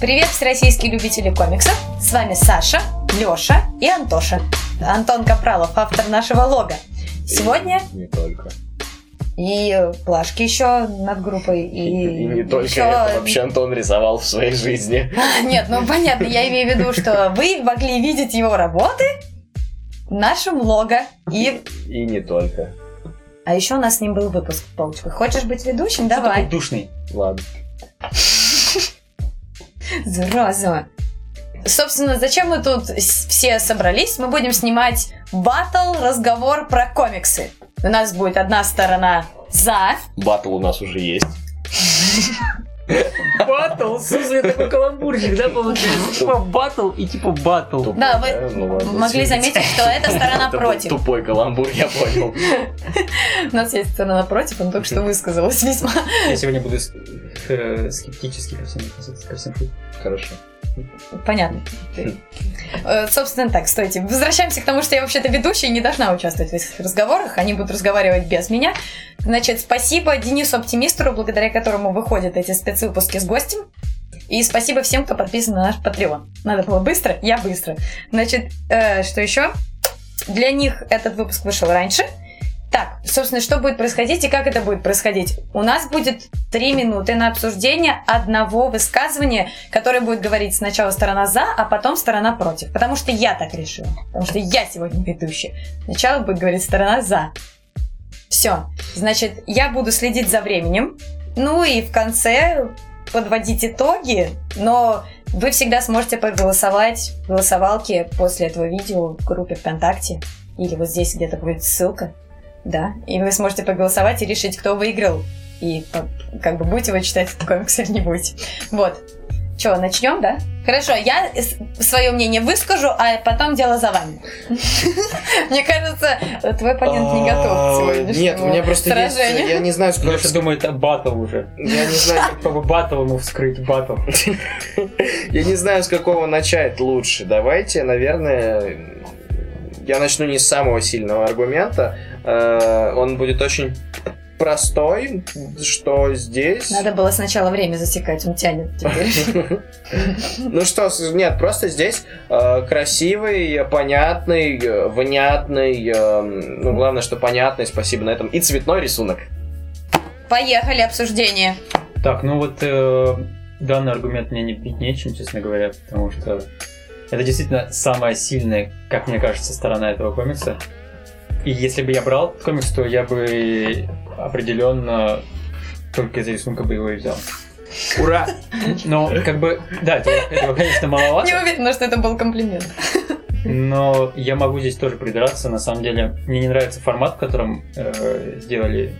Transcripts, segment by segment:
Привет, всероссийские любители комиксов! С вами Саша, Лёша и Антоша. Антон Капралов, автор нашего лога. Сегодня И не только. и плашки еще над группой, и, И, не только ещё- это вообще Антон рисовал в своей жизни. Нет, ну понятно, я имею в виду, что вы могли видеть его работы в нашем лого. И... И не только. А еще у нас с ним был выпуск полочках. Хочешь быть ведущим? Давай. Такой душный. Ладно. Зараза. Собственно, зачем мы тут с- все собрались? Мы будем снимать батл, разговор про комиксы. У нас будет одна сторона за, Батл у нас уже есть. Батл, слушай, такой каламбурчик, да, получается? Типа батл и типа батл. Да, вы Ну могли заметить, что эта сторона против. Тупой каламбур, я понял. У нас есть сторона против, он только что высказалась весьма. Я сегодня буду э, скептически ко всем. Хорошо. Понятно. Э, Собственно, так, стойте. Возвращаемся к тому, что я вообще-то ведущая и не должна участвовать в этих разговорах. Они будут разговаривать без меня. Значит, спасибо Денису Оптимистеру, благодаря которому выходят эти спецвыпуски с гостем. И спасибо всем, кто подписан на наш Patreon. Надо было быстро, я быстро. Значит, э, что еще? Для них этот выпуск вышел раньше. Так, собственно, что будет происходить и как это будет происходить? У нас будет три минуты на обсуждение одного высказывания, которое будет говорить сначала сторона за, а потом сторона против. Потому что я так решила. Потому что я сегодня ведущая. Сначала будет говорить сторона за. Все. Значит, я буду следить за временем. Ну и в конце подводить итоги, но вы всегда сможете проголосовать в голосовалке после этого видео в группе ВКонтакте. Или вот здесь где-то будет ссылка. Да, и вы сможете проголосовать и решить, кто выиграл. И как бы будете вы читать этот комикс или не будете. Вот. Че, начнем, да? Хорошо, я свое мнение выскажу, а потом дело за вами. Мне кажется, твой оппонент не готов к А, сегодняшнему Нет, у меня просто есть... Я не знаю, сколько... Леша думает, батл уже. Я не знаю, Чтобы батл ему вскрыть, батл. я не знаю, с какого начать лучше. Давайте, наверное, я начну не с самого сильного аргумента. Э, Он будет очень простой, что здесь... Надо было сначала время засекать, он тянет теперь. Ну что, нет, просто здесь э, красивый, понятный, э, внятный, ну главное, что понятный, спасибо на этом, и цветной рисунок. Поехали, обсуждение. Так, ну вот данный аргумент мне не бить нечем, честно говоря, потому что это действительно самая сильная, как мне кажется, сторона этого комикса. И если бы я брал этот комикс, то я бы определенно только из-за рисунка бы его и взял. Ура! Но, как бы, да, этого, этого, конечно, маловато. Не уверена, что это был комплимент. Но я могу здесь тоже придраться. На самом деле, мне не нравится формат, в котором э, сделали.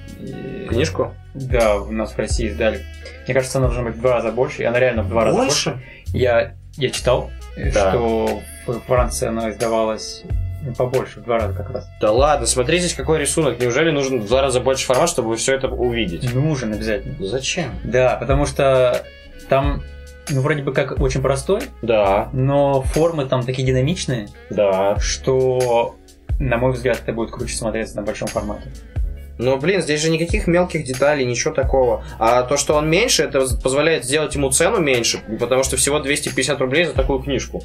Книжку? Да, у нас в России издали. Мне кажется, она должна быть в два раза больше, и она реально в два раза больше. Я, я читал, Да. что в Франции она издавалась ну, побольше, в два раза как раз. Да ладно, смотри здесь какой рисунок. Неужели нужен в два раза больше формат, чтобы все это увидеть? Нужен обязательно. Зачем? Да, потому что там, ну, вроде бы как очень простой, Да, но формы там такие динамичные, да. что, на мой взгляд, это будет круче смотреться на большом формате. Но, блин, здесь же никаких мелких деталей, ничего такого. А то, что он меньше, это позволяет сделать ему цену меньше, потому что всего 250 рублей за такую книжку.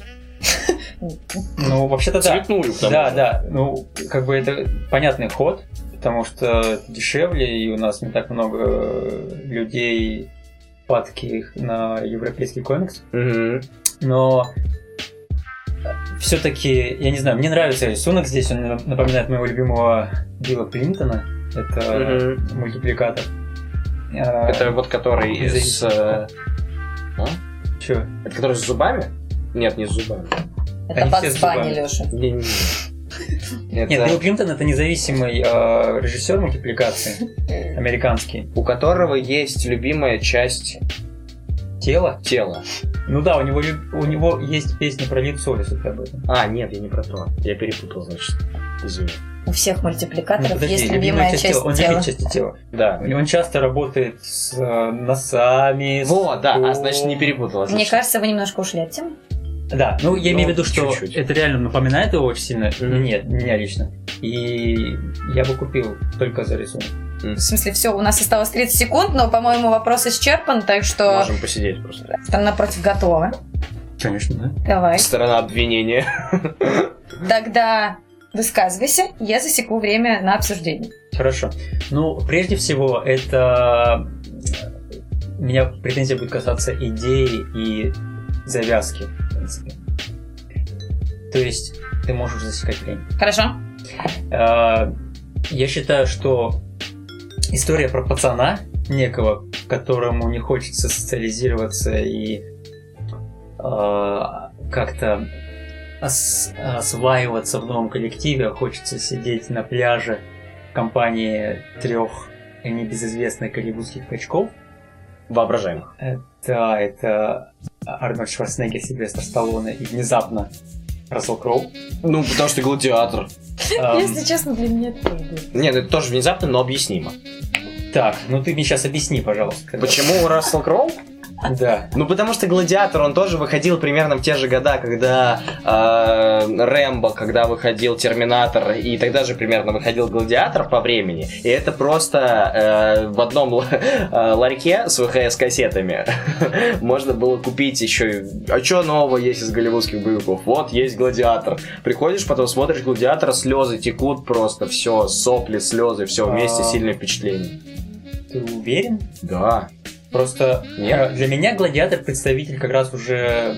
Ну, вообще-то да. Цветную, Да, да. Ну, как бы это понятный ход, потому что это дешевле, и у нас не так много э, людей падких на европейский комикс. Но все-таки, я не знаю, мне нравится рисунок здесь, он напоминает моего любимого Билла Клинтона. Это Мгм. мультипликатор. А, Это вот который с... э, чё? Это который с зубами? Нет, не с зубами. Это Они под все с спани, зубами. Леша. Не-не-не. Нет, Билл Это Клинтон это независимый э, режиссер мультипликации, американский. у которого есть любимая часть Тело? тела. Ну да, у него, у него есть песня про лицо, если ты об этом. А, нет, я не про то. Я перепутал, значит. Извини. У всех Ну, мультипликаторов подожди, есть любимая любимая часть тела. Он тела. любит части тела. Да. Он часто работает с э, носами. с Вот, да, а значит не перепутал. Мне кажется, вы немножко ушли от темы. Да, ну я имею в Ну, виду, что чуть-чуть. это реально напоминает его очень сильно. Мгм. Нет, меня лично. И я бы купил только за рисунок. В смысле, все, у нас осталось 30 секунд, но, по-моему, вопрос исчерпан, так что Можем посидеть просто. там напротив готовы. Конечно, да. Давай. Сторона обвинения. Тогда высказывайся, я засеку время на обсуждение. Хорошо. Ну, прежде всего, это э, меня претензия будет касаться идеи и завязки, в принципе. То есть ты можешь засекать время. Хорошо? Э, Я считаю, что история про пацана некого, которому не хочется социализироваться и э, как-то ос- осваиваться в новом коллективе, а хочется сидеть на пляже в компании трех небезызвестных голливудских качков. Воображаемых. Да, это Арнольд Шварценеггер, Сильвестр Сталлоне и внезапно Рассел Кроу. Ну, потому что гладиатор. Эм, Если честно, для меня это тоже будет. Нет, это тоже внезапно, но объяснимо. Так, ну ты мне сейчас объясни, пожалуйста. Почему Рассел Кроу? Да. Ну, потому что Гладиатор, он тоже выходил примерно в те же года, когда э, Рэмбо, когда выходил Терминатор, и тогда же примерно выходил Гладиатор по времени. И это просто э, в одном э, ларьке с ВХС-кассетами можно было купить еще... А что нового есть из голливудских боевиков? Вот, есть Гладиатор. Приходишь, потом смотришь Гладиатора, слезы текут просто, все, сопли, слезы, все вместе, А. сильное впечатление. Ты уверен? Да. Просто Нет? э, для меня гладиатор представитель как раз уже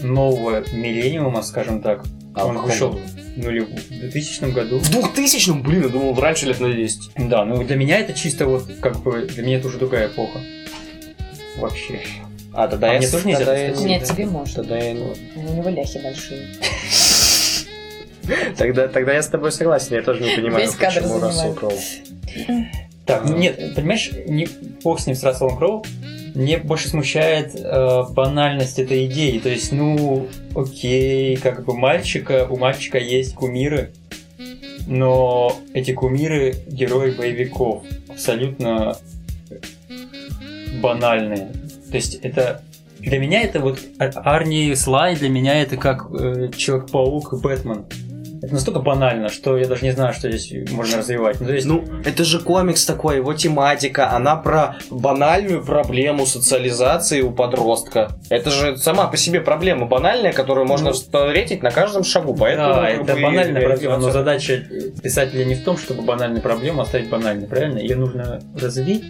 нового миллениума, скажем так. А Он вышел в нулев- в 2000 году. В 2000-м, блин, я думал, раньше лет на 10. Да, ну для меня это чисто вот как бы для меня это уже другая эпоха. Вообще. А, тогда А я... мне тоже нельзя тогда я Нет, тебе можно. Тогда я... У него ляхи большие. Тогда, тогда я с тобой согласен, я тоже не понимаю, Весь кадр почему Рассел. Кроу. Так, ну нет, понимаешь, не бог с ним с Расселом Кроу. Мне больше смущает э, банальность этой идеи. То есть, ну, окей, как бы мальчика, у мальчика есть кумиры, но эти кумиры герои боевиков. Абсолютно банальные. То есть это для меня это вот А- Арни Слай, для меня это как э, Человек-паук и Бэтмен. Это настолько банально, что я даже не знаю, что здесь можно развивать. Ну, то есть, Ну, это же комикс такой, его тематика, она про банальную проблему социализации у подростка. Это же сама по себе проблема банальная, которую можно Ну. встретить на каждом шагу, поэтому... да, это банальная проблема, но задача писателя не в том, чтобы банальную проблему оставить банальной, правильно? Ее нужно развить.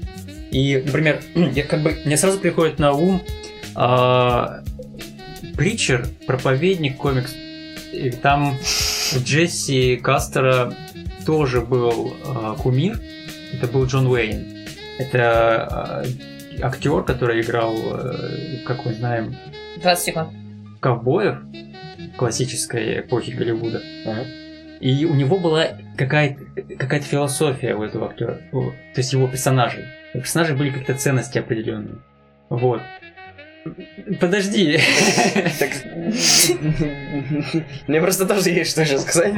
И, например, я как бы мне сразу приходит на ум а, Притчер, проповедник комикс. И там у Джесси Кастера тоже был а, кумир. Это был Джон Уэйн. Это а, актер, который играл, э, как мы знаем, 20 секунд. ковбоев классической эпохи Голливуда. Ага. И у него была какая-то какая философия у этого актера, то есть его персонажей. У персонажей были какие-то ценности определенные. Вот. Подожди. Так- Мне просто тоже есть что еще сказать.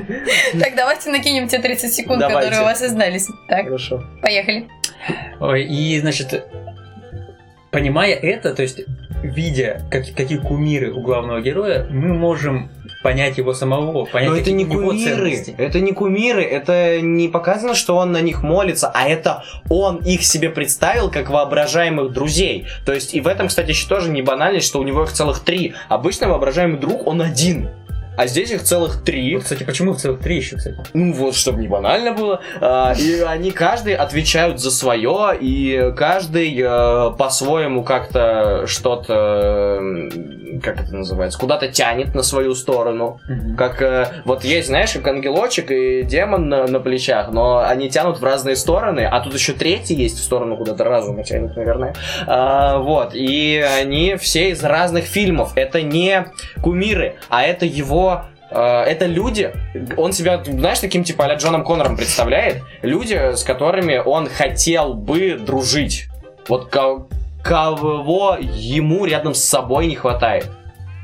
Так, давайте накинем те 30 секунд, Давайте. которые у вас остались. Так, Хорошо. поехали. Ой, И, значит, понимая это, то есть видя, как, какие кумиры у главного героя, мы можем понять его самого, понять Но это не у него кумиры, ценности. это не кумиры, это не показано, что он на них молится, а это он их себе представил как воображаемых друзей. То есть и в этом, кстати, еще тоже не банальность, что у него их целых три. Обычно воображаемый друг, он один. А здесь их целых три. Вот, кстати, почему целых три еще, кстати? Ну вот, чтобы не банально было. А, и они каждый отвечают за свое, и каждый э, по-своему как-то что-то, как это называется, куда-то тянет на свою сторону. Как э, вот есть, знаешь, как ангелочек и демон на, на плечах, но они тянут в разные стороны, а тут еще третий есть в сторону куда-то разума тянет, наверное. А, вот, и они все из разных фильмов. Это не кумиры, а это его э, это люди, он себя, знаешь, таким типа а Джоном Коннором представляет, люди, с которыми он хотел бы дружить. Вот кого ему рядом с собой не хватает.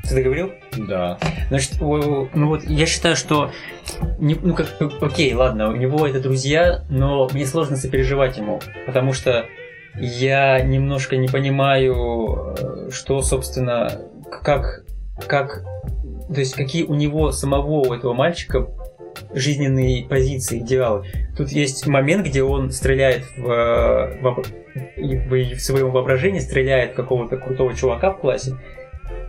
Ты договорил? Да. Значит, ну вот я считаю, что не- ну как окей, ладно, у него это друзья, но мне сложно сопереживать ему, потому что я немножко не понимаю, э, что, собственно, как, как, то есть какие у него самого, у этого мальчика жизненные позиции, идеалы. Тут есть момент, где он стреляет в, э, во- в, в своем воображении, стреляет в какого-то крутого чувака в классе,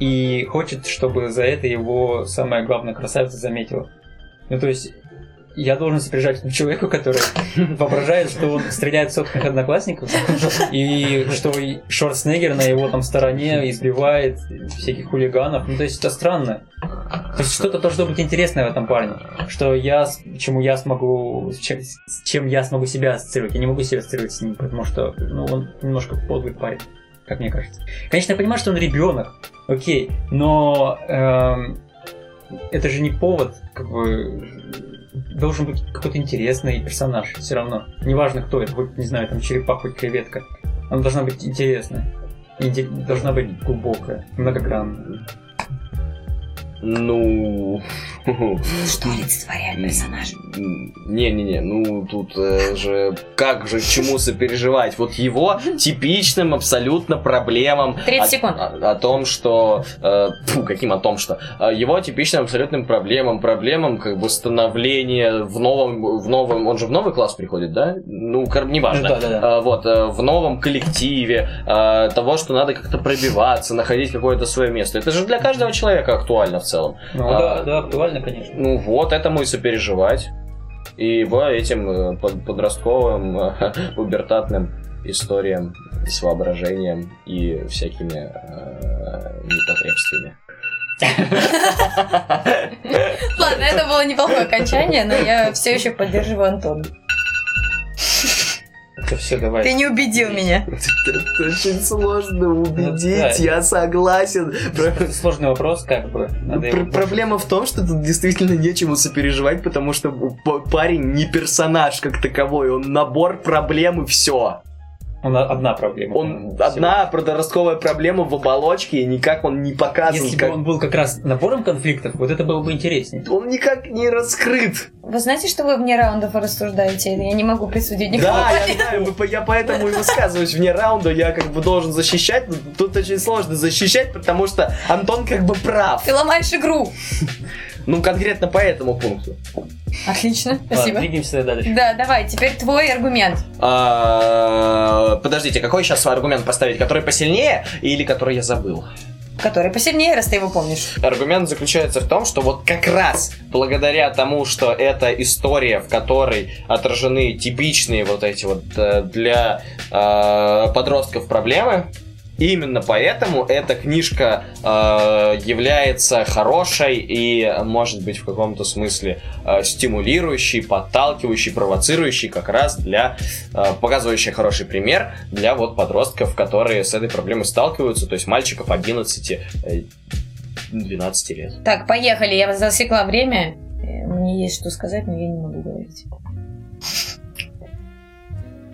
и хочет, чтобы за это его самая главная красавица заметила. Ну, то есть, я должен сопереживать этому человеку, который воображает, что он стреляет в собственных одноклассников, и что Шварценеггер на его там стороне избивает всяких хулиганов. Ну, то есть, это странно. То есть, что-то должно быть интересное в этом парне, что я, чему я смогу, чем, с чем я смогу себя ассоциировать. Я не могу себя ассоциировать с ним, потому что, ну, он немножко подлый парень, как мне кажется. Конечно, я понимаю, что он ребенок, окей, но эм, это же не повод, как бы должен быть какой-то интересный персонаж все равно. Неважно, кто это, хоть, не знаю, там черепах, хоть креветка. Она должна быть интересная. Должна быть глубокая, многогранная. Ну... Что олицетворяет персонаж? Не-не-не, ну тут э, же как же к чему сопереживать? Вот его типичным абсолютно проблемам 30 о- секунд. О, о том, что... э, фу, каким о том, что... э, его типичным абсолютным проблемам, проблемам как бы становления в новом... В новом он же в новый класс приходит, да? Ну, кор- неважно. Ну, да-да-да. Э, вот, э, в новом коллективе, э, того, что надо как-то пробиваться, находить какое-то свое место. Это же для каждого человека актуально в целом. Ну А. да, да, актуально, конечно. Ну вот, этому и сопереживать. И его этим э, под- подростковым, э, пубертатным историям с воображением и всякими э, непотребствами. Ладно, это было неплохое окончание, но я все еще поддерживаю Антона. Это все, давай. Ты не убедил меня. Это очень сложно убедить, да. я согласен. Сложный вопрос, как бы. Проблема в том, что тут действительно нечему сопереживать, потому что парень не персонаж как таковой, он набор проблем и все. Он одна проблема. Он всего. одна подростковая проблема в оболочке, и никак он не показан. Если как- бы он был как раз набором конфликтов, вот это было бы интереснее. Он никак не раскрыт. Вы знаете, что вы вне раундов рассуждаете? Я не могу присудить никакого Да, я знаю, я поэтому и высказываюсь вне раунда, я как бы должен защищать, но тут очень сложно защищать, потому что Антон как бы прав. Ты ломаешь игру. Ну, конкретно по этому пункту. Отлично, спасибо. двигаемся дальше. Да, давай, теперь твой аргумент. А, Подождите, какой сейчас аргумент поставить? Который посильнее или который я забыл? Который посильнее, раз ты его помнишь. Аргумент заключается в том, что вот как раз благодаря тому, что это история, в которой отражены типичные вот эти вот э, для э, подростков проблемы, именно поэтому эта книжка э, является хорошей и, может быть, в каком-то смысле э, стимулирующей, подталкивающей, провоцирующей как раз для, э, показывающей хороший пример для вот подростков, которые с этой проблемой сталкиваются, то есть мальчиков 11 э, 12 лет. Так, поехали, я засекла время. Э, Мне есть что сказать, но я не могу говорить.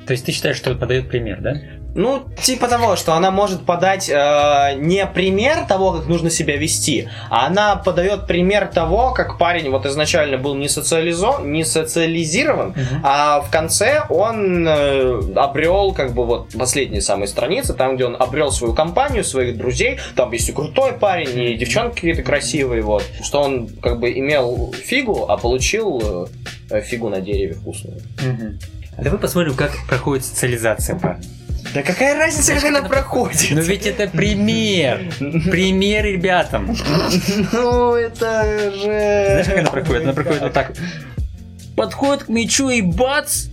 То есть ты считаешь, что это подает пример, да? Ну, типа того, что она может подать э, не пример того, как нужно себя вести, а она подает пример того, как парень вот изначально был не, социализо... не социализирован, а в конце он э, обрел, как бы вот последние самые страницы, там, где он обрел свою компанию, своих друзей, там есть и крутой парень, и девчонки какие-то красивые, вот, что он как бы имел фигу, а получил э, фигу на дереве вкусную. Мгм. А давай посмотрим, как проходит социализация парня. Да какая разница, как она проходит? Но ведь это пример. Пример ребятам. Ну, это же... Знаешь, как она проходит? Она проходит вот так. Подходит к мячу и бац!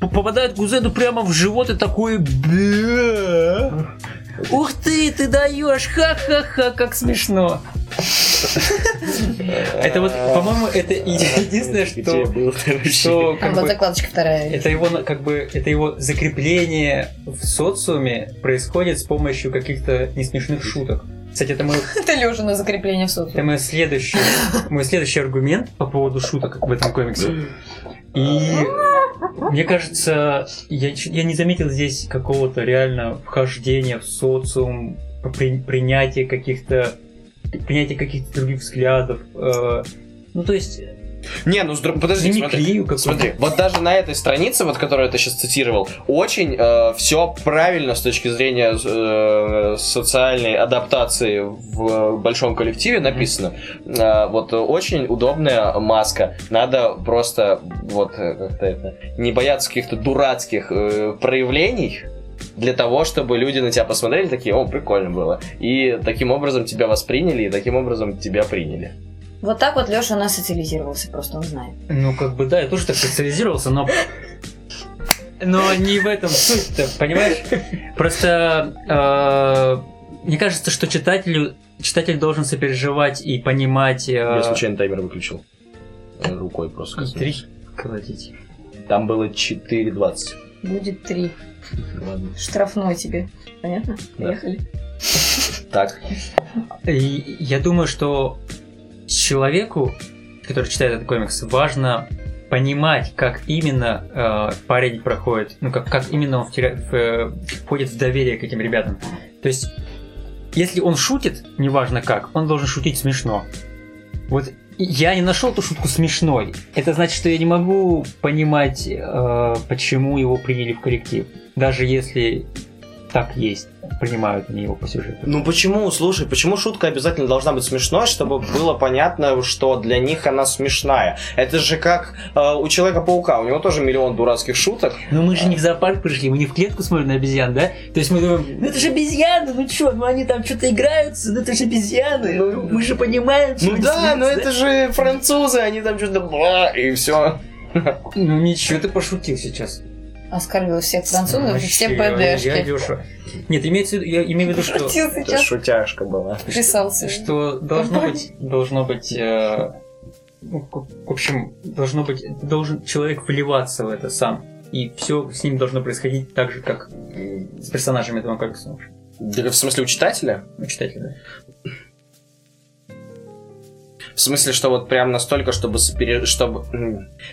Попадает Гузену прямо в живот и такой «Бля! Ух ты, ты даешь! Ха-ха-ха, как смешно! Это вот, по-моему, это единственное, что, что как вот бы, закладочка вторая. это его как бы это его закрепление в социуме происходит с помощью каких-то несмешных шуток. Кстати, это мой Это Лёша на закрепление в суд. это мой следующий, мой следующий аргумент по поводу шуток в этом комиксе. И мне кажется, я, я не заметил здесь какого-то реально вхождения в социум, при- принятия каких-то принятие каких-то других взглядов. э, ну, то есть, Не, ну подожди, смотри. Смотри, вот даже на этой странице, вот которую ты сейчас цитировал, очень все правильно с точки зрения э, социальной адаптации в большом коллективе написано. Э, вот э, очень удобная маска. Надо просто вот э, как-то это не бояться каких-то дурацких э, проявлений для того, чтобы люди на тебя посмотрели такие, о, прикольно было. И таким образом тебя восприняли, и таким образом тебя приняли. Вот так вот Леша у нас социализировался, просто он знает. Ну, как бы, да, я тоже так социализировался, но... Но не в этом суть-то, понимаешь? Просто э, мне кажется, что читателю, читатель должен сопереживать и понимать... э, Я случайно таймер выключил. Рукой просто. три колотить. Там было 4.20. Будет три. Ладно. Штрафной тебе. Понятно? Да. Поехали. Так. И я думаю, что человеку, который читает этот комикс, важно понимать, как именно э, парень проходит, ну как, как именно он втеря- в, э, входит в доверие к этим ребятам. То есть, если он шутит, неважно как, он должен шутить смешно. Вот я не нашел эту шутку смешной. Это значит, что я не могу понимать, э, почему его приняли в коллектив. Даже если так есть, принимают они его по сюжету. Ну почему, слушай, почему шутка обязательно должна быть смешной, чтобы было понятно, что для них она смешная? Это же как э, у Человека-паука, у него тоже миллион дурацких шуток. Но мы же не в зоопарк пришли, мы не в клетку смотрим на обезьян, да? То есть мы думаем, ну это же обезьяны, ну чё, ну они там что-то играются, ну это же обезьяны, ну мы же понимаем, что Ну они да, смеются, но это же французы, они там что-то бла, и все. Ну ничего, ты пошутил сейчас. Оскорбил всех французов и все ПДшки. Я Лёша. Нет, имеется в виду, я имею в виду, что, Это шутяшка была. Писался. что должно быть, должно быть, э, ну, в общем, должно быть, должен человек вливаться в это сам. И все с ним должно происходить так же, как с персонажами этого комикса. Да, в смысле, у читателя? У читателя. В смысле, что вот прям настолько, чтобы сопере- чтобы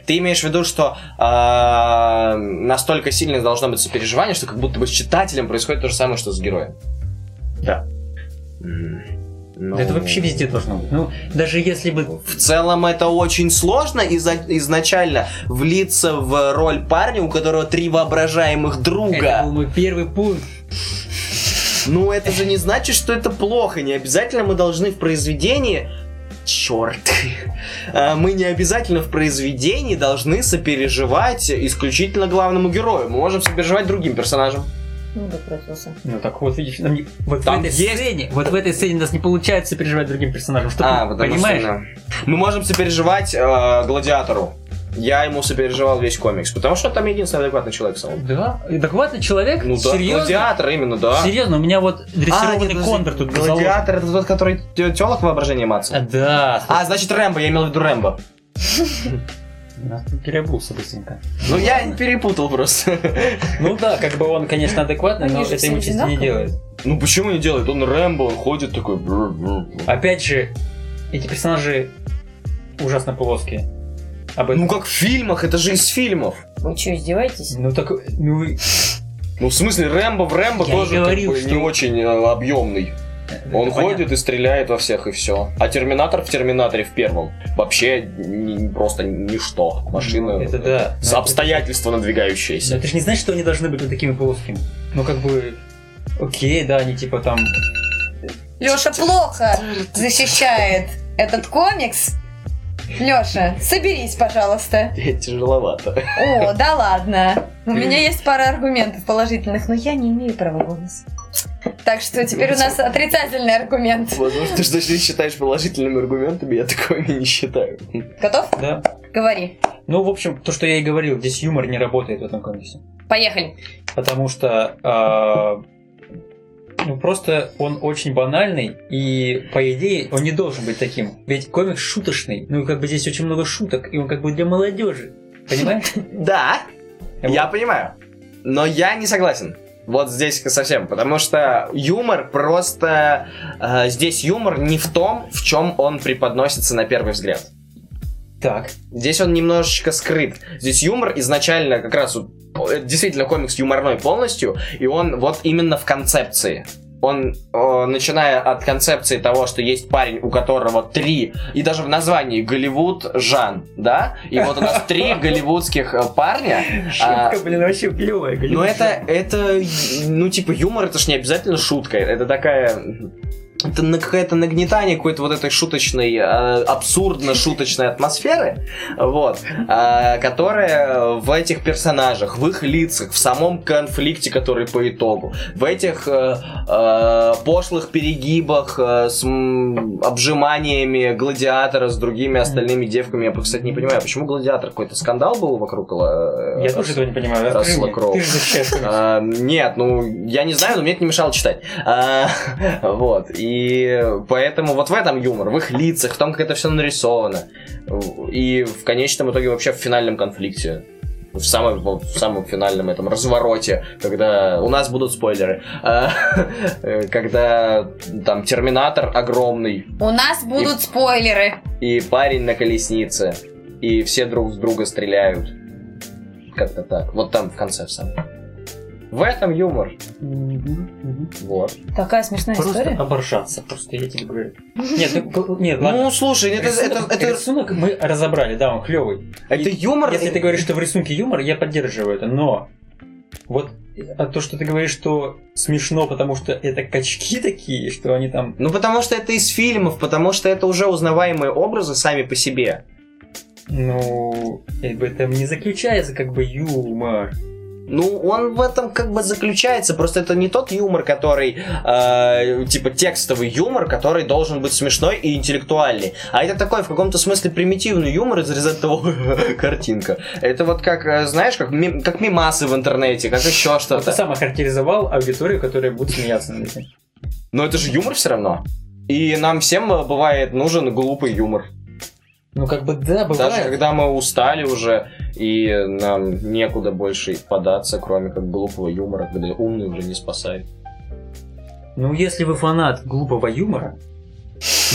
ты имеешь в виду, что а, настолько сильное должно быть сопереживание, что как будто бы с читателем происходит то же самое, что с героем. Да. Ну, Это вообще везде должно быть. Ну, даже если бы В целом это очень сложно изо- изначально влиться в роль парня, у которого три воображаемых друга. это был мой первый пункт. Ну, это же не значит, что это плохо. Не обязательно мы должны в произведении... Черт. А, Мы не обязательно в произведении должны сопереживать исключительно главному герою. Мы можем сопереживать другим персонажам. Ну. Ну так вот, видишь, нам не- вот Там в этой есть- сцене, вот в этой сцене у нас не получается переживать другим персонажам. Что А, ты понимаешь? что... да. Мы можем сопереживать э, гладиатору. Я ему сопереживал весь комикс, потому что там единственный адекватный человек стал. Да, адекватный человек? Ну да, Серьезно? гладиатор именно, да. Серьезно, у меня вот А, дрессированный нет, подожди, кондор тут заложен. Гладиатор это тот, который телок воображение А, маться. да. А, значит Рэмбо, я имел в виду Рэмбо. Я тут переобулся быстренько. Ну я перепутал просто. Ну да, как бы он, конечно, адекватный, но это ему чисто не делает. Ну почему не делает? Он Рэмбо, он ходит такой. Опять же, эти персонажи ужасно плоские. Об этом. Ну как в фильмах, это же из фильмов. Вы что, издеваетесь? Ну так, ну и- Ну в смысле Рэмбо в Рэмбо Я тоже как говорил, бы что- не очень э, объемный. Он это ходит и стреляет во всех и все. А Терминатор в Терминаторе в первом вообще ни- просто ничто. Машина. Ну, это да. С Но обстоятельства это- надвигающиеся. Но это же не значит, что они должны быть вот такими плоскими. Ну как бы, окей, да, они типа там Леша плохо защищает этот комикс. Леша, соберись, пожалуйста. Тяжеловато. О, да ладно. У меня есть пара аргументов положительных, но я не имею права голоса. Так что теперь у нас отрицательный аргумент. Возможно, ты что ты считаешь положительными аргументами, я такими не считаю. Готов? Да. Говори. Ну, в общем, то, что я и говорил, здесь юмор не работает в этом комиксе. Поехали. Потому что а, ну, просто он очень банальный, и, по идее, он не должен быть таким. Ведь комикс шуточный, ну, как бы здесь очень много шуток, и он как бы для молодежи. Понимаешь? Да, я понимаю. Но я не согласен. Вот здесь совсем, потому что юмор просто... э, здесь юмор не в том, в чем он преподносится на первый взгляд. Так. Здесь он немножечко скрыт. Здесь юмор изначально как раз это действительно комикс юморной полностью, и он вот именно в концепции. он, э, начиная от концепции того, что есть парень, у которого три, и даже в названии Голливуд Жан, да? И вот у нас три голливудских э, парня. а, Шутка, блин, вообще клевая. ну это, это, ну типа юмор, это ж не обязательно шутка, это такая... Это на- какое-то нагнетание какой-то вот этой шуточной, э, абсурдно-шуточной атмосферы, вот, э, которая в этих персонажах, в их лицах, в самом конфликте, который по итогу, в этих э, пошлых перегибах с обжиманиями гладиатора с другими остальными девками. Я, кстати, не понимаю, почему гладиатор какой-то скандал был вокруг Я тоже этого не понимаю. Мне. Кроу. Нет, ну, я не знаю, но мне это не мешало читать. Вот, и поэтому вот в этом юмор, в их лицах, в том, как это все нарисовано. И в конечном итоге вообще в финальном конфликте. В самом, в самом финальном этом развороте, когда у нас будут спойлеры, а, когда там Терминатор огромный, У нас будут спойлеры. и парень на колеснице, и все друг с друга стреляют. Как-то так. Вот там в конце в самом. В этом юмор. Вот. Такая смешная Просто история. оборжаться, просто я тебе говорю. Нет, ну, нет, ладно. Ну, слушай, это, Рисунок, это, это, рисунок мы разобрали, да, он клевый. это юмор. Если ты говоришь, что в рисунке юмор, я поддерживаю это, но вот а то, что ты говоришь, что смешно, потому что это качки такие, что они там... Ну, потому что это из фильмов, потому что это уже узнаваемые образы сами по себе. Ну, это не заключается как бы юмор. Ну, он в этом как бы заключается, просто это не тот юмор, который, э, типа, текстовый юмор, который должен быть смешной и интеллектуальный, а это такой, в каком-то смысле, примитивный юмор из результата картинка. Это вот как, э, знаешь, как, ми- как мимасы в интернете, как еще Вот ты что-то. сам охарактеризовал аудиторию, которая будет смеяться над этим. Но это же юмор все равно. И нам всем э, бывает нужен глупый юмор. Ну, как бы да, бывает. Даже когда мы устали уже, и нам некуда больше податься, кроме как глупого юмора, когда умный уже не спасает. Ну, если вы фанат глупого юмора,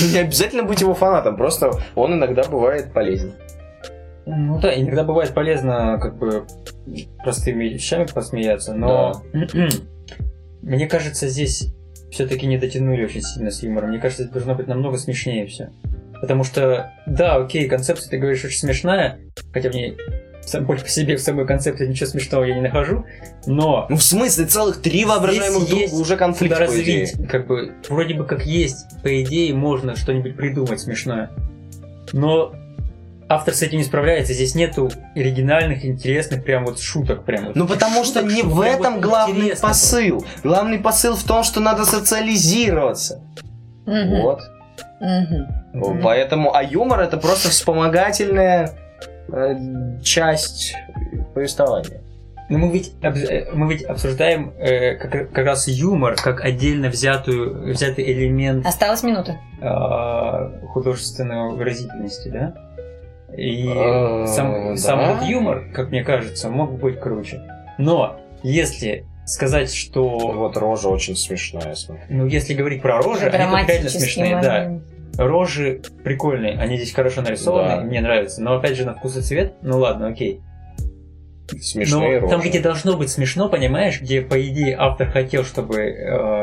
Ну, не обязательно быть его фанатом, просто он иногда бывает полезен. ну да, иногда бывает полезно как бы простыми вещами посмеяться, но мне кажется, здесь все-таки не дотянули очень сильно с юмором. Мне кажется, это должно быть намного смешнее все. Потому что, да, окей, концепция, ты говоришь, очень смешная, хотя в ней сам по себе в самой концепции ничего смешного я не нахожу, но Ну, в смысле, целых три воображаемых друга есть уже конфликт, куда по идее. развить, как бы, вроде бы как есть, по идее, можно что-нибудь придумать смешное. Но автор с этим не справляется, здесь нету оригинальных, интересных, прям вот шуток, прям вот. Ну, потому что Шуток, не что в этом вот главный посыл. Главный посыл в том, что надо социализироваться. Мгм. Вот. Мгм. Мгм. Поэтому, а юмор это просто вспомогательная э, часть повествования. Но мы ведь, э, мы ведь обсуждаем э, как, как раз юмор как отдельно взятую, взятый элемент Осталась минута. э, художественной выразительности, да? И Э, сам, да. сам этот юмор, как мне кажется, мог быть круче. Но если сказать, что... Вот рожа очень смешная, смотри. Ну, если говорить про рожи, они реально смешные, да. Рожи прикольные, они здесь хорошо нарисованы, Да. мне нравятся. Но опять же, на вкус и цвет, ну ладно, окей. Смешные Но там, рожи. где должно быть смешно, понимаешь, где, по идее, автор хотел, чтобы э,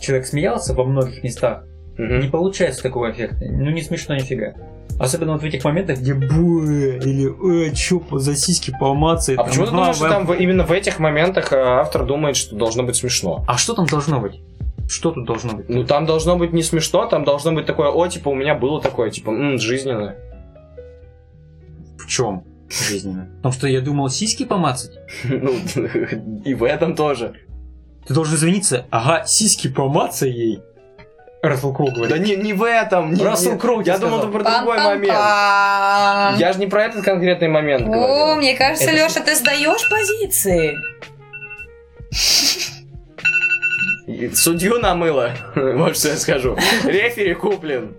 человек смеялся во многих местах, Мгм. не получается такого эффекта. Ну, не смешно нифига. Особенно вот в этих моментах, где бу или э, чё, за сиськи помацает. А там, почему ты «А, думаешь, что там в- именно в этих моментах э, автор думает, что должно быть смешно? А что там должно быть? Что тут должно быть? Ну, там должно быть не смешно, там должно быть такое, о, типа, у меня было такое, типа, м, жизненно. В чем жизненно? Потому что я думал сиськи помацать. Ну, и в этом тоже. Ты должен извиниться. Ага, сиськи помацай ей. Рассел Кроу говорит. Да не, не в этом. не- Рассел Кроу Я думал, это про другой момент. Я же не про этот конкретный момент О, говорил. мне кажется, Это Леша, ты сдаешь позиции. Судью намыло, вот что я скажу. Рефери куплен.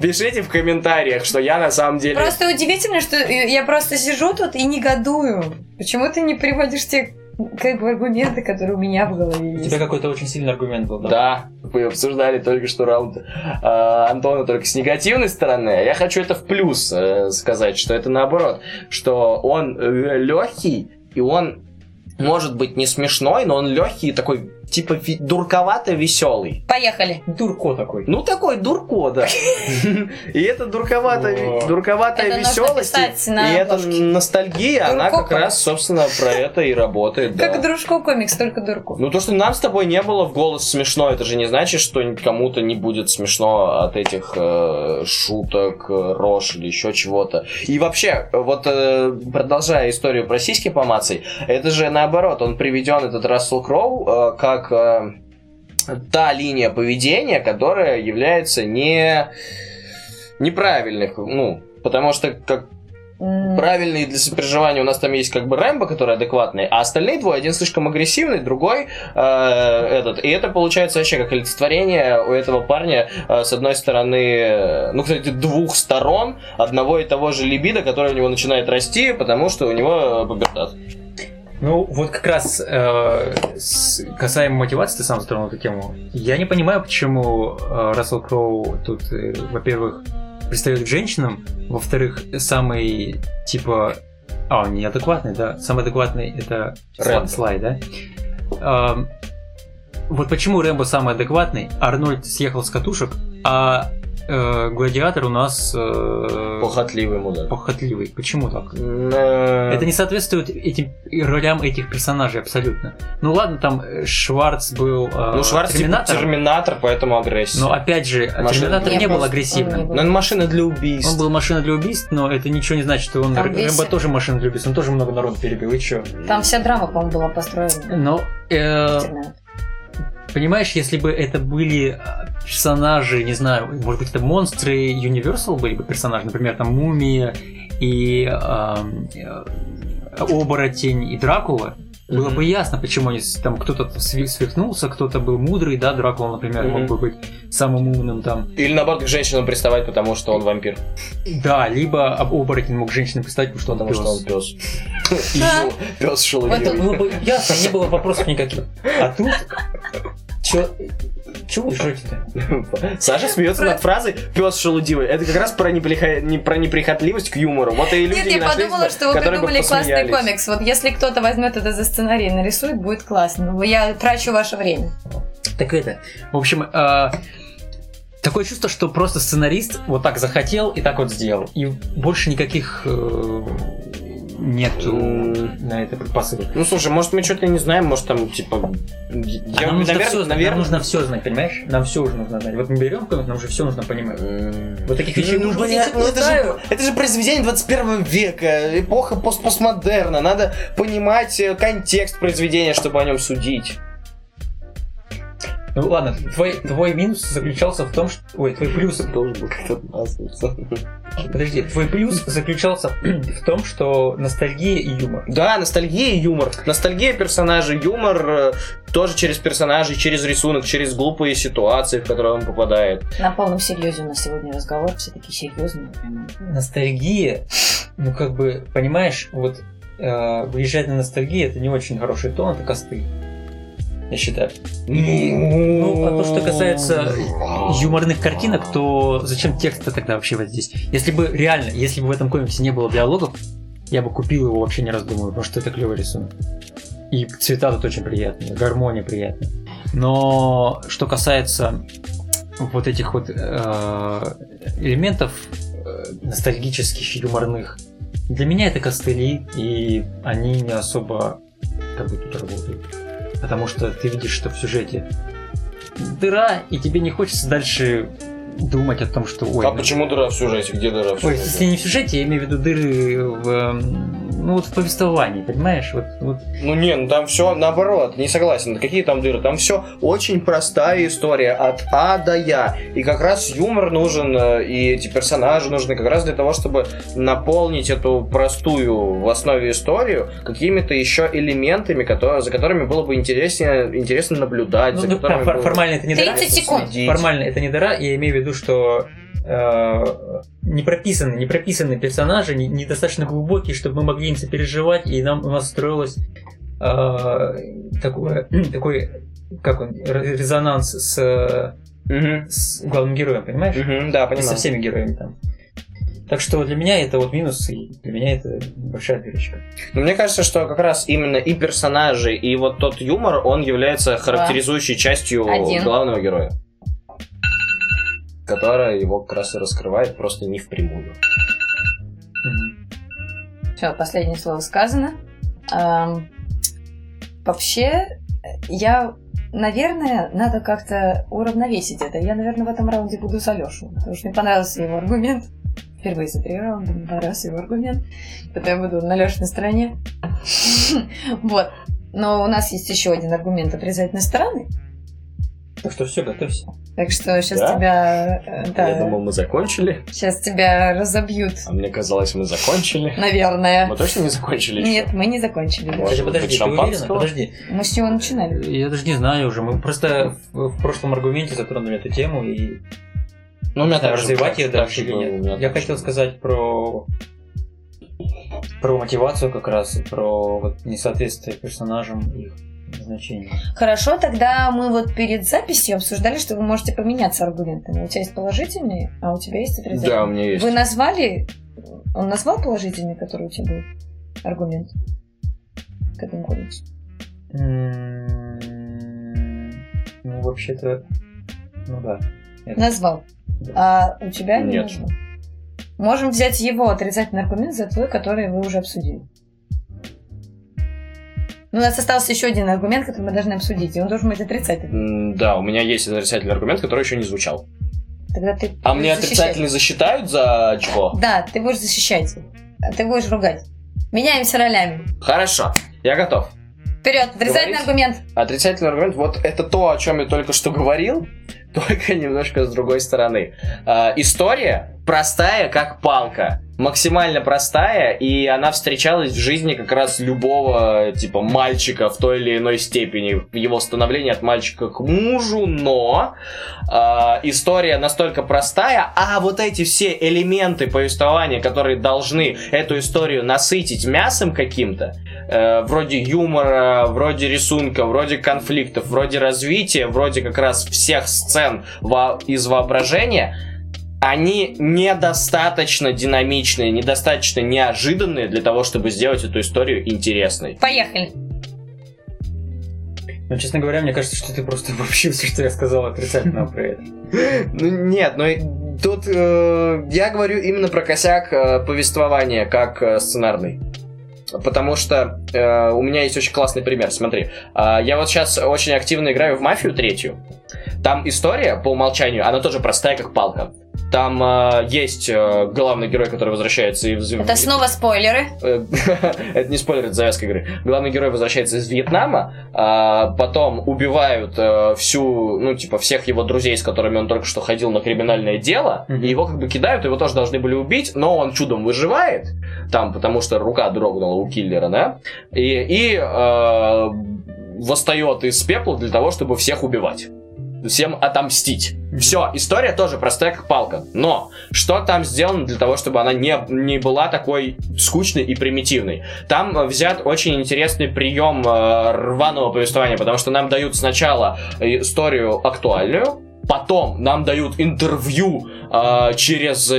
Пишите в комментариях, что я на самом деле... Просто удивительно, что я просто сижу тут и негодую. Почему ты не приводишь те как бы аргументы, которые у меня в голове У есть? тебя какой-то очень сильный аргумент был, да? Да, вы обсуждали только что раунд а, Антона только с негативной стороны. а Я хочу это в плюс э, сказать, что это наоборот, что он легкий и он может быть не смешной, но он легкий и такой типа ви- дурковато веселый. Поехали. Дурко такой. Ну, такой дурко, да. И это дурковато, дурковатая Это нужно веселость, писать на и обложке. ностальгия, она Дурко как раз, собственно, про это и работает. да. Как Дружко комикс, только Дурко. Ну, то, что нам с тобой не было в голос смешно, это же не значит, что кому-то не будет смешно от этих э, шуток, э, рож или еще чего-то. И вообще, вот э, продолжая историю про сиськи по мацей, это же наоборот, он приведен, этот Рассел Кроу, э, как э, та линия поведения, которая является не неправильных, ну, потому что как М, правильный для сопереживания у нас там есть как бы Рэмбо, который адекватный, а остальные двое, один слишком агрессивный, другой э, этот. И это получается вообще как олицетворение у этого парня э, с одной стороны, э, ну, кстати, двух сторон одного и того же либидо, которое у него начинает расти, потому что у него э, пубертат. Ну, вот как раз э, с- касаемо мотивации, ты сам затронул эту тему. Я не понимаю, почему э, Рассел Кроу тут, э, во-первых, пристает к женщинам, во-вторых, самый, типа... А, он неадекватный, да. Самый адекватный это Рэмбо. Слай, да? Эм, вот почему Рэмбо самый адекватный, Арнольд съехал с катушек, а э, Гладиатор у нас э, Похотливый мудак. похотливый. Почему так? Э, Это не соответствует этим ролям этих персонажей абсолютно. Ну ладно, там э, Шварц был э, Ну, Шварц типа терминатор, терминатор, поэтому агрессия. но опять же, Машина. терминатор не, Не был он агрессивным. был. Но он машина для убийств. Он был машина для убийств, но это ничего не значит, что он Там весь- Рэмбо тоже машина для убийств, он тоже много народу перебил, и чё? Там вся драма, по-моему, была построена. Но, э, Терминатор. Понимаешь, если бы это были э, персонажи, не знаю, может быть, это монстры Universal были бы персонажи, например, там Мумия и э, Оборотень и Дракула, было Мгм. бы ясно, почему они там кто-то свихнулся, кто-то был мудрый, да, Дракула, например, мог Мгм. бы быть самым умным там. Или наоборот к женщинам приставать, потому что он вампир. Да, либо об оборотень мог женщине представить, потому что он Потому что он пес. Пес Это шелудивый. было бы ясно, не было вопросов никаких. А тут... Чё? Чего вы шутите? Саша смеется над фразой «пес шелудивый». Это как раз про, неплеха- не, про неприхотливость к юмору. Вот и люди Нет, я подумала, что вы придумали классный комикс. Вот если кто-то возьмет это за сценарий и нарисует, будет классно. Но я трачу ваше время. Так это... В общем, э, такое чувство, что просто сценарист вот так захотел и так вот сделал. И больше никаких э, нету на это предпосылок. Ну, слушай, может, мы что-то не знаем, может, там, типа... Я, А нам, нужно наверное, все, наверное... нам нужно все знать, понимаешь? Нам все уже нужно знать. Вот мы берем комикс, нам уже все нужно понимать. Вот таких вещей Ну, нужно знать, ну, это, же, это же произведение 21 века, эпоха пост постмодерна. Надо понимать э, контекст произведения, чтобы о нем судить. Ну ладно, твой, твой минус заключался в том, что... Ой, твой плюс... Должен был как-то отмазываться. Подожди, твой плюс заключался в том, что ностальгия и юмор. Да, ностальгия и юмор. Ностальгия персонажей, юмор э, тоже через персонажей, через рисунок, через глупые ситуации, в которые он попадает. На полном серьезе у нас сегодня разговор, все такие серьезные. Ностальгия, ну как бы, понимаешь, вот э, выезжать на ностальгию это не очень хороший тон, это косты. Я считаю. Ну, а то, что касается юморных картинок, то зачем текст тогда вообще вот здесь? Если бы реально, если бы в этом комиксе не было диалогов, я бы купил его вообще не раздумывая, потому что это клевый рисунок. И цвета тут очень приятные, гармония приятная. Но что касается вот этих вот э, элементов э, ностальгических, юморных, для меня это костыли, и они не особо как бы тут работают. Потому что ты видишь, что в сюжете дыра, и тебе не хочется дальше думать о том, что ой, А ну- почему дыра в сюжете? Где дыра в Ой, сюжете? если не в сюжете, я имею в виду дыры в, эм, ну, вот в повествовании, понимаешь? Вот, вот Ну не, ну там все наоборот, не согласен. Какие там дыры? Там все очень простая история от А до Я. И как раз юмор нужен, э, и эти персонажи нужны как раз для того, чтобы наполнить эту простую в основе историю какими-то еще элементами, которые, за которыми было бы интереснее, интересно наблюдать. ну, за ну, которыми фор- было формально это не дыра. 30 секунд. следить. Формально это не дыра, я имею в виду, что э, не прописаны, не прописаны персонажи, не- недостаточно глубокие, чтобы мы могли им сопереживать, и нам у нас строилось э, такое, такой, как он, резонанс с, Мгм. с главным героем, понимаешь? Мгм, да, И понимаю. со всеми героями там. Так что для меня это вот минус, и для меня это большая дырочка. Но мне кажется, что как раз именно и персонажи, и вот тот юмор, он является характеризующей частью Один. главного героя. Которая его как раз и раскрывает просто не впрямую. Мгм. Все, последнее слово сказано. Ам, вообще, я, наверное, надо как-то уравновесить это. Я, наверное, в этом раунде буду за Лешу, потому что мне понравился его аргумент. Впервые за три раунда мне понравился его аргумент. Поэтому я буду на Лешиной стороне. Вот. Но у нас есть еще один аргумент отрицательной стороны. Так что все, готовься. Так что сейчас Да? тебя... э, Да, Я думал, мы закончили. сейчас тебя разобьют. А мне казалось, мы закончили. Наверное. Мы точно не закончили еще? Нет, мы не закончили. Может подожди, ты уверена? шампанского? Подожди. Мы с чего начинали? Я даже не знаю уже. Мы просто в, прошлом аргументе затронули эту тему и Ну, у меня знаю, развивать ее дальше или нет. Я хотел сказать про про мотивацию как раз и про вот несоответствие персонажам их значению. Хорошо, тогда мы вот перед записью обсуждали, что вы можете поменяться аргументами. У тебя есть положительные, а у тебя есть отрицательные. Да, у меня есть. Вы назвали... Он назвал положительный, который у тебя был аргумент к этому комиксу? Ну, вообще-то, ну да. Это- Назвал. А у тебя не Нет. назвал. Можем взять его отрицательный аргумент за твой, который вы уже обсудили. Ну, у нас остался еще один аргумент, который мы должны обсудить, и он должен быть отрицательный. М, Да, у меня есть отрицательный аргумент, который еще не звучал. Тогда ты А мне защищать. отрицательный засчитают за очко? Да, ты будешь защищать. А ты будешь ругать. Меняемся ролями. Хорошо, я готов. Вперед, отрицательный Говорить? аргумент. Отрицательный аргумент, вот это то, о чем я только что говорил, только немножко с другой стороны. А, история простая, как палка. Максимально простая, и она встречалась в жизни как раз любого, типа, мальчика в той или иной степени. Его становлении от мальчика к мужу, но а, история настолько простая, а вот эти все элементы повествования, которые должны эту историю насытить мясом каким-то, э, вроде юмора, вроде рисунка, вроде конфликтов, вроде развития, вроде как раз всех сцен во- из воображения, они недостаточно динамичные, недостаточно неожиданные для того, чтобы сделать эту историю интересной. Поехали. Ну, честно говоря, мне кажется, что ты просто обобщил все, что я сказал отрицательного про это. Ну, нет, но тут э, я говорю именно про косяк э, повествования как э, сценарный. Потому что э, у меня есть очень классный пример. Смотри, а, я вот сейчас очень активно играю в мафию третью. Там история по умолчанию, она тоже простая, как палка. Там э, есть э, главный герой, который возвращается из... Это снова спойлеры. Э, Это не спойлер, это завязка игры. Главный герой возвращается из Вьетнама, а потом убивают э, всю, ну, типа, всех его друзей, с которыми он только что ходил на криминальное дело, и его как бы кидают, его тоже должны были убить, но он чудом выживает, там, потому что рука дрогнула у киллера, да, и, и э, восстает из пепла для того, чтобы всех убивать. Всем отомстить. Все, история тоже простая как палка. Но что там сделано для того, чтобы она не, не была такой скучной и примитивной? Там взят очень интересный прием э, рваного повествования, потому что нам дают сначала э, историю актуальную, потом нам дают интервью э, через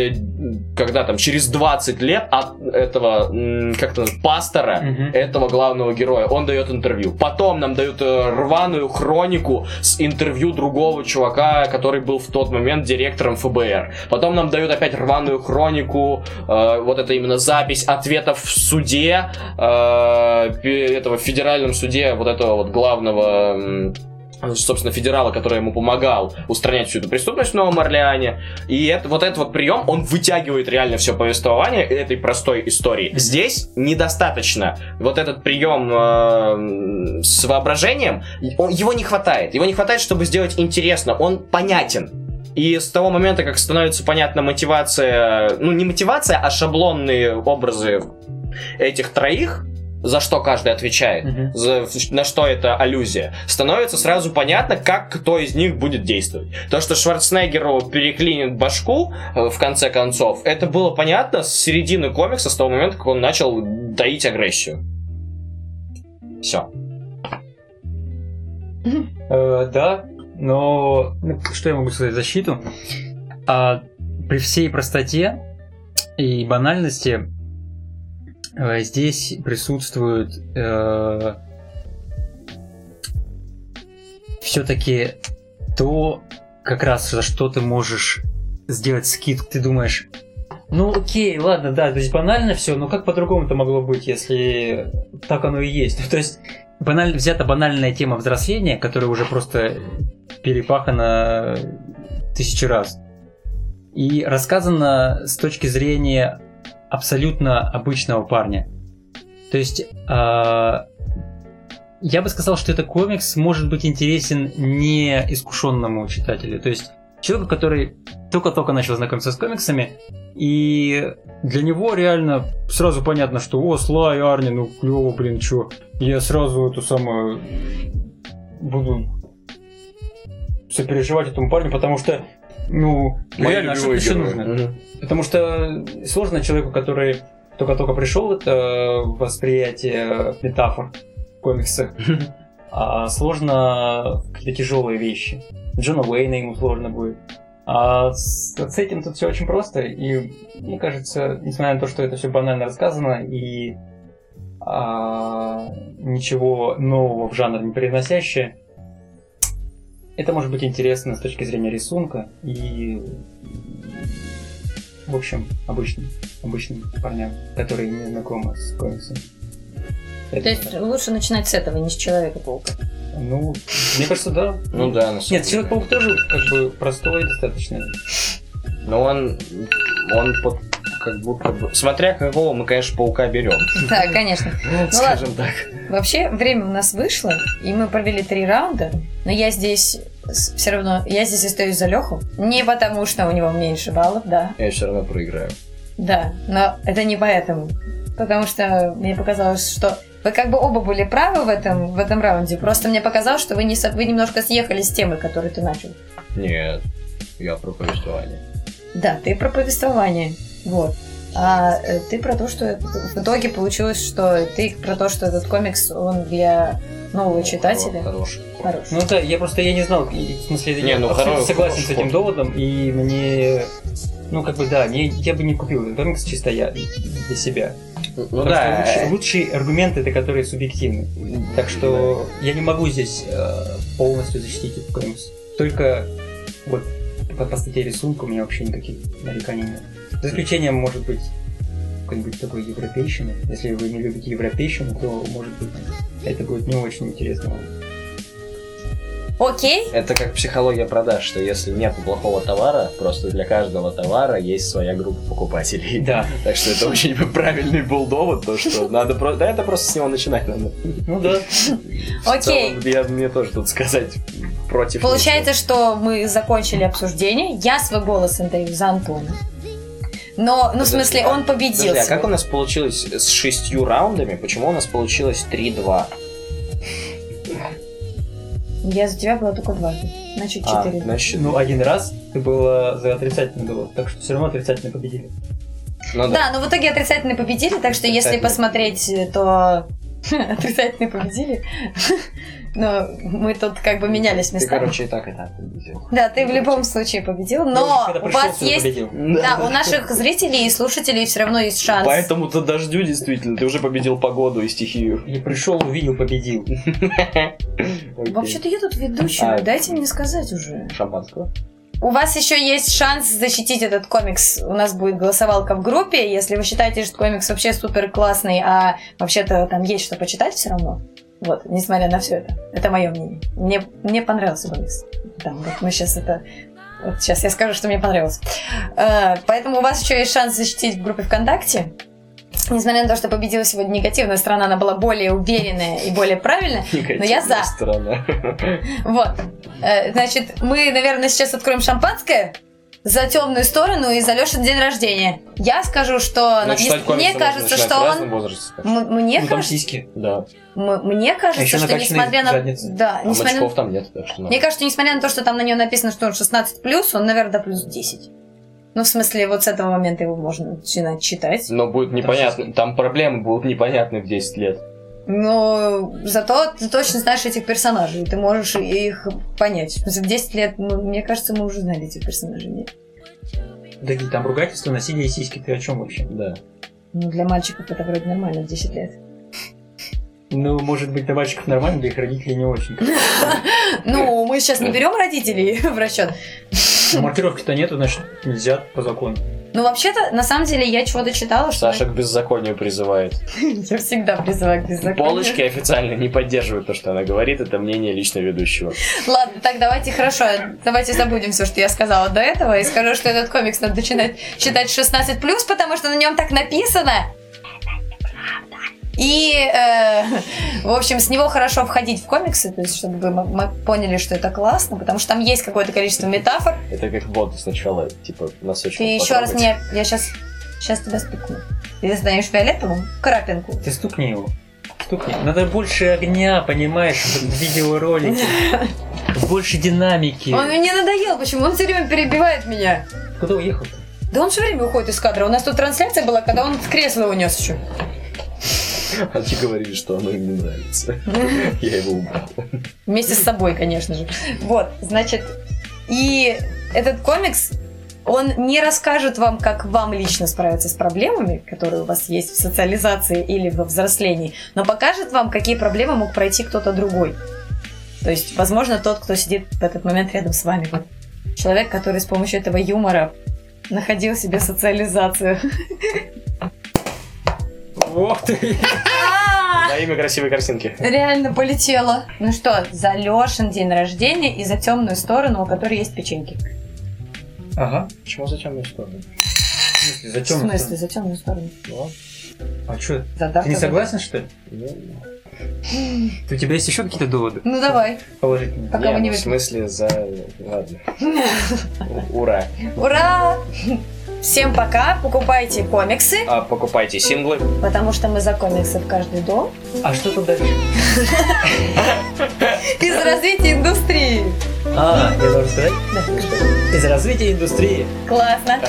когда там через 20 лет от этого м, как то пастора Мгм. этого главного героя. Он дает интервью. Потом нам дают э, рваную хронику с интервью другого чувака, который был в тот момент директором ФБР. Потом нам дают опять рваную хронику, э, вот это именно запись ответов в суде, э, этого в федеральном суде вот этого вот главного собственно, федерала, который ему помогал устранять всю эту преступность в Новом Орлеане. И это, вот этот вот прием, он вытягивает реально все повествование этой простой истории. Здесь недостаточно вот этот прием э, с воображением, он- его не хватает. Его не хватает, чтобы сделать интересно. Он понятен. И с того момента, как становится понятна мотивация, ну не мотивация, а шаблонные образы этих троих, за что каждый отвечает, Мгм. за- на что это аллюзия, становится сразу понятно, как кто из них будет действовать. То, что Шварценеггеру переклинит башку э, в конце концов, это было понятно с середины комикса, с того момента, как он начал таить агрессию. Все. Э, да, но ну, что я могу сказать в защиту? А, при всей простоте и банальности здесь присутствует э, все-таки то, как раз за что ты можешь сделать скидку, ты думаешь, ну окей, ладно, да, то есть банально все, но как по-другому это могло быть, если так оно и есть? То есть баналь, взята банальная тема взросления, которая уже просто перепахана тысячи раз. И рассказана с точки зрения абсолютно обычного парня. То есть э, я бы сказал, что этот комикс может быть интересен не искушенному читателю. То есть человеку, который только-только начал знакомиться с комиксами, и для него реально сразу понятно, что о, Слай, Арни, ну клево, блин, чё, я сразу эту самую буду сопереживать этому парню, потому что, ну, Мои реально, а что еще нужно? Мгм. Потому что сложно человеку, который только-только пришел в это восприятие метафор в комиксах, а сложно какие-то тяжелые вещи. Джона Уэйна ему сложно будет. А с, с этим тут все очень просто, и мне кажется, несмотря на то, что это все банально рассказано и а, ничего нового в жанр не привносящее, это может быть интересно с точки зрения рисунка и, в общем, обычным, обычным парням, которые не знакомы с комиксом. То есть лучше начинать с этого, не с Человека-паука. Ну, мне кажется, да. Ну да, на Нет. Человек-паук тоже как бы простой достаточно. Но он, он под- как будто бы... Смотря какого мы, конечно, паука берем. Да, конечно. Ну скажем так. Вообще, время у нас вышло, и мы провели три раунда, но я здесь все равно, я здесь остаюсь за Леху. Не потому, что у него меньше баллов, да. Я все равно проиграю. Да, но это не поэтому. Потому что мне показалось, что вы как бы оба были правы в этом, в этом раунде. Просто мне показалось, что вы, не, вы немножко съехали с темы, которую ты начал. Нет, я про повествование. Да, ты про повествование. Вот. А э, ты про то, что в итоге получилось, что ты про то, что этот комикс, он для нового читателя Хороший. хороший. Ну да, я просто я не знал, в смысле, Не, я ну, абсолютно хороший- согласен с этим доводом, и мне, ну как бы да, не, я бы не купил этот комикс чисто я для себя. Ну Потому да, лучшие, лучшие аргументы это которые субъективны. Так что я не могу здесь э, полностью защитить этот комикс. Только вот по, по статье рисунка у меня вообще никаких нареканий нет. За исключением, может быть, какой-нибудь такой европейщины. Если вы не любите европейщину, то, может быть, это будет не очень интересно вам. Окей, Это как психология продаж, что если нет плохого товара, просто для каждого товара есть своя группа покупателей. Да. Так что это очень правильный был довод, то что надо просто... Да это просто с него начинать надо. Ну да. Окей. Я мне тоже тут сказать против. Получается, что мы закончили обсуждение. Я свой голос отдаю за Антона. Но, ну, в смысле, Подожди, он победил. Подожди, а как у нас получилось с шестью раундами? Почему у нас получилось 3-2? Я за тебя была только дважды. Значит, А, четыре. значит, Ну, один раз ты было за отрицательный довод, так что все равно отрицательно победили. ну да. Да, но в итоге отрицательные победили, так что если посмотреть, э, то отрицательные победили. Но мы тут как бы менялись Ты, местами. короче, и так, и так победил. Да, ты в любом случае победил, но когда у вас есть... Да, у наших зрителей и слушателей все равно есть шанс. Поэтому-то дождю, действительно. Ты уже победил погоду и стихию. Я пришел, увидел, победил. Вообще-то я тут ведущая, дайте мне сказать уже. Шампанского? У вас еще есть шанс защитить этот комикс. У нас будет голосовалка в группе. Если вы считаете, что комикс вообще супер классный, а вообще-то там есть что почитать все равно. Вот, несмотря на все это. Это мое мнение. Мне, мне понравился комикс. Там, вот мы сейчас это... Вот сейчас я скажу, что мне понравилось. Э, поэтому у вас еще есть шанс защитить в группе ВКонтакте. Несмотря на то, что победила сегодня негативная сторона, она была более уверенная и более правильная. Но я за. Сторона. Вот. Э, Значит, мы, наверное, сейчас откроем шампанское за темную сторону и за Лешин день рождения. Я скажу, что Ну, мне кажется, что он возрасте. Мне Ну, там кажется, сиськи. Да. М- мне кажется, А еще что несмотря на задницы. да, А несмотря на- мочков там нет, так что... мне кажется, несмотря на то, что там на нее написано, что он 16 он, наверное, до плюс 10. Ну, в смысле, вот с этого момента его можно начинать читать. Но будет непонятно. Там проблемы будут непонятны в 10 лет. Но зато ты точно знаешь этих персонажей, ты можешь их понять. В смысле, в 10 лет, ну, мне кажется, мы уже знали этих персонажей. Нет? Подожди, там ругательство, насилие и сиськи. Ты о чем вообще? Да. Ну, для мальчиков это вроде нормально в 10 лет. Ну, может быть, для мальчиков нормально, для их родителей не очень. Ну, мы сейчас не берем родителей в расчет. Но маркировки-то нету, значит, нельзя по закону. Ну, вообще-то, на самом деле, я чего-то читала, что... Саша к беззаконию призывает. Я всегда призываю к беззаконию. Полочки официально не поддерживают то, что она говорит. Это мнение лично ведущего. Ладно, так давайте хорошо, давайте забудем все, что я сказала до этого, и скажу, что этот комикс надо начинать читать 16+, потому что на нем так написано. И, э, в общем, с него хорошо входить в комиксы, то есть, чтобы вы м- м- поняли, что это классно, потому что там есть какое-то количество метафор. Это как воду сначала, типа, носочком Ты еще раз мне, я сейчас, сейчас тебя стукну. Ты станешь фиолетовым, крапинку. Ты стукни его. Стукни. Надо больше огня, понимаешь, в видеоролике. Больше динамики. Он мне надоел, почему он все время перебивает меня. Куда уехал? Да он все время уходит из кадра. У нас тут трансляция была, когда он в кресло унес еще. Они говорили, что оно им не нравится. Я его убрал. Вместе с собой, конечно же. Вот, значит, и этот комикс, он не расскажет вам, как вам лично справиться с проблемами, которые у вас есть в социализации или во взрослении, но покажет вам, какие проблемы мог пройти кто-то другой. То есть, возможно, тот, кто сидит в этот момент рядом с вами. Вот. Человек, который с помощью этого юмора находил себе социализацию. Вот ты. Во имя красивой картинки. Реально полетела. Ну что, за Лешин день рождения и за темную сторону, у которой есть печеньки. Ага. Почему за темную сторону? В смысле, В зачем? смысле, за темную сторону? Ну, А что? За Ты не согласен, что ли? У тебя есть еще какие-то доводы Ну давай, положительные? пока не, мы не ну, в смысле за... Ладно. Ура. Ура! Всем пока, покупайте комиксы, А, покупайте синглы. потому что мы за комиксы в каждый дом. А что тут дальше? Из развития индустрии. А, я должен сказать? Да. Из развития индустрии. Классно.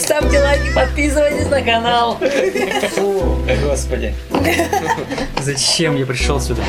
Ставьте лайки, подписывайтесь на канал. Фу, господи. Зачем я пришел сюда?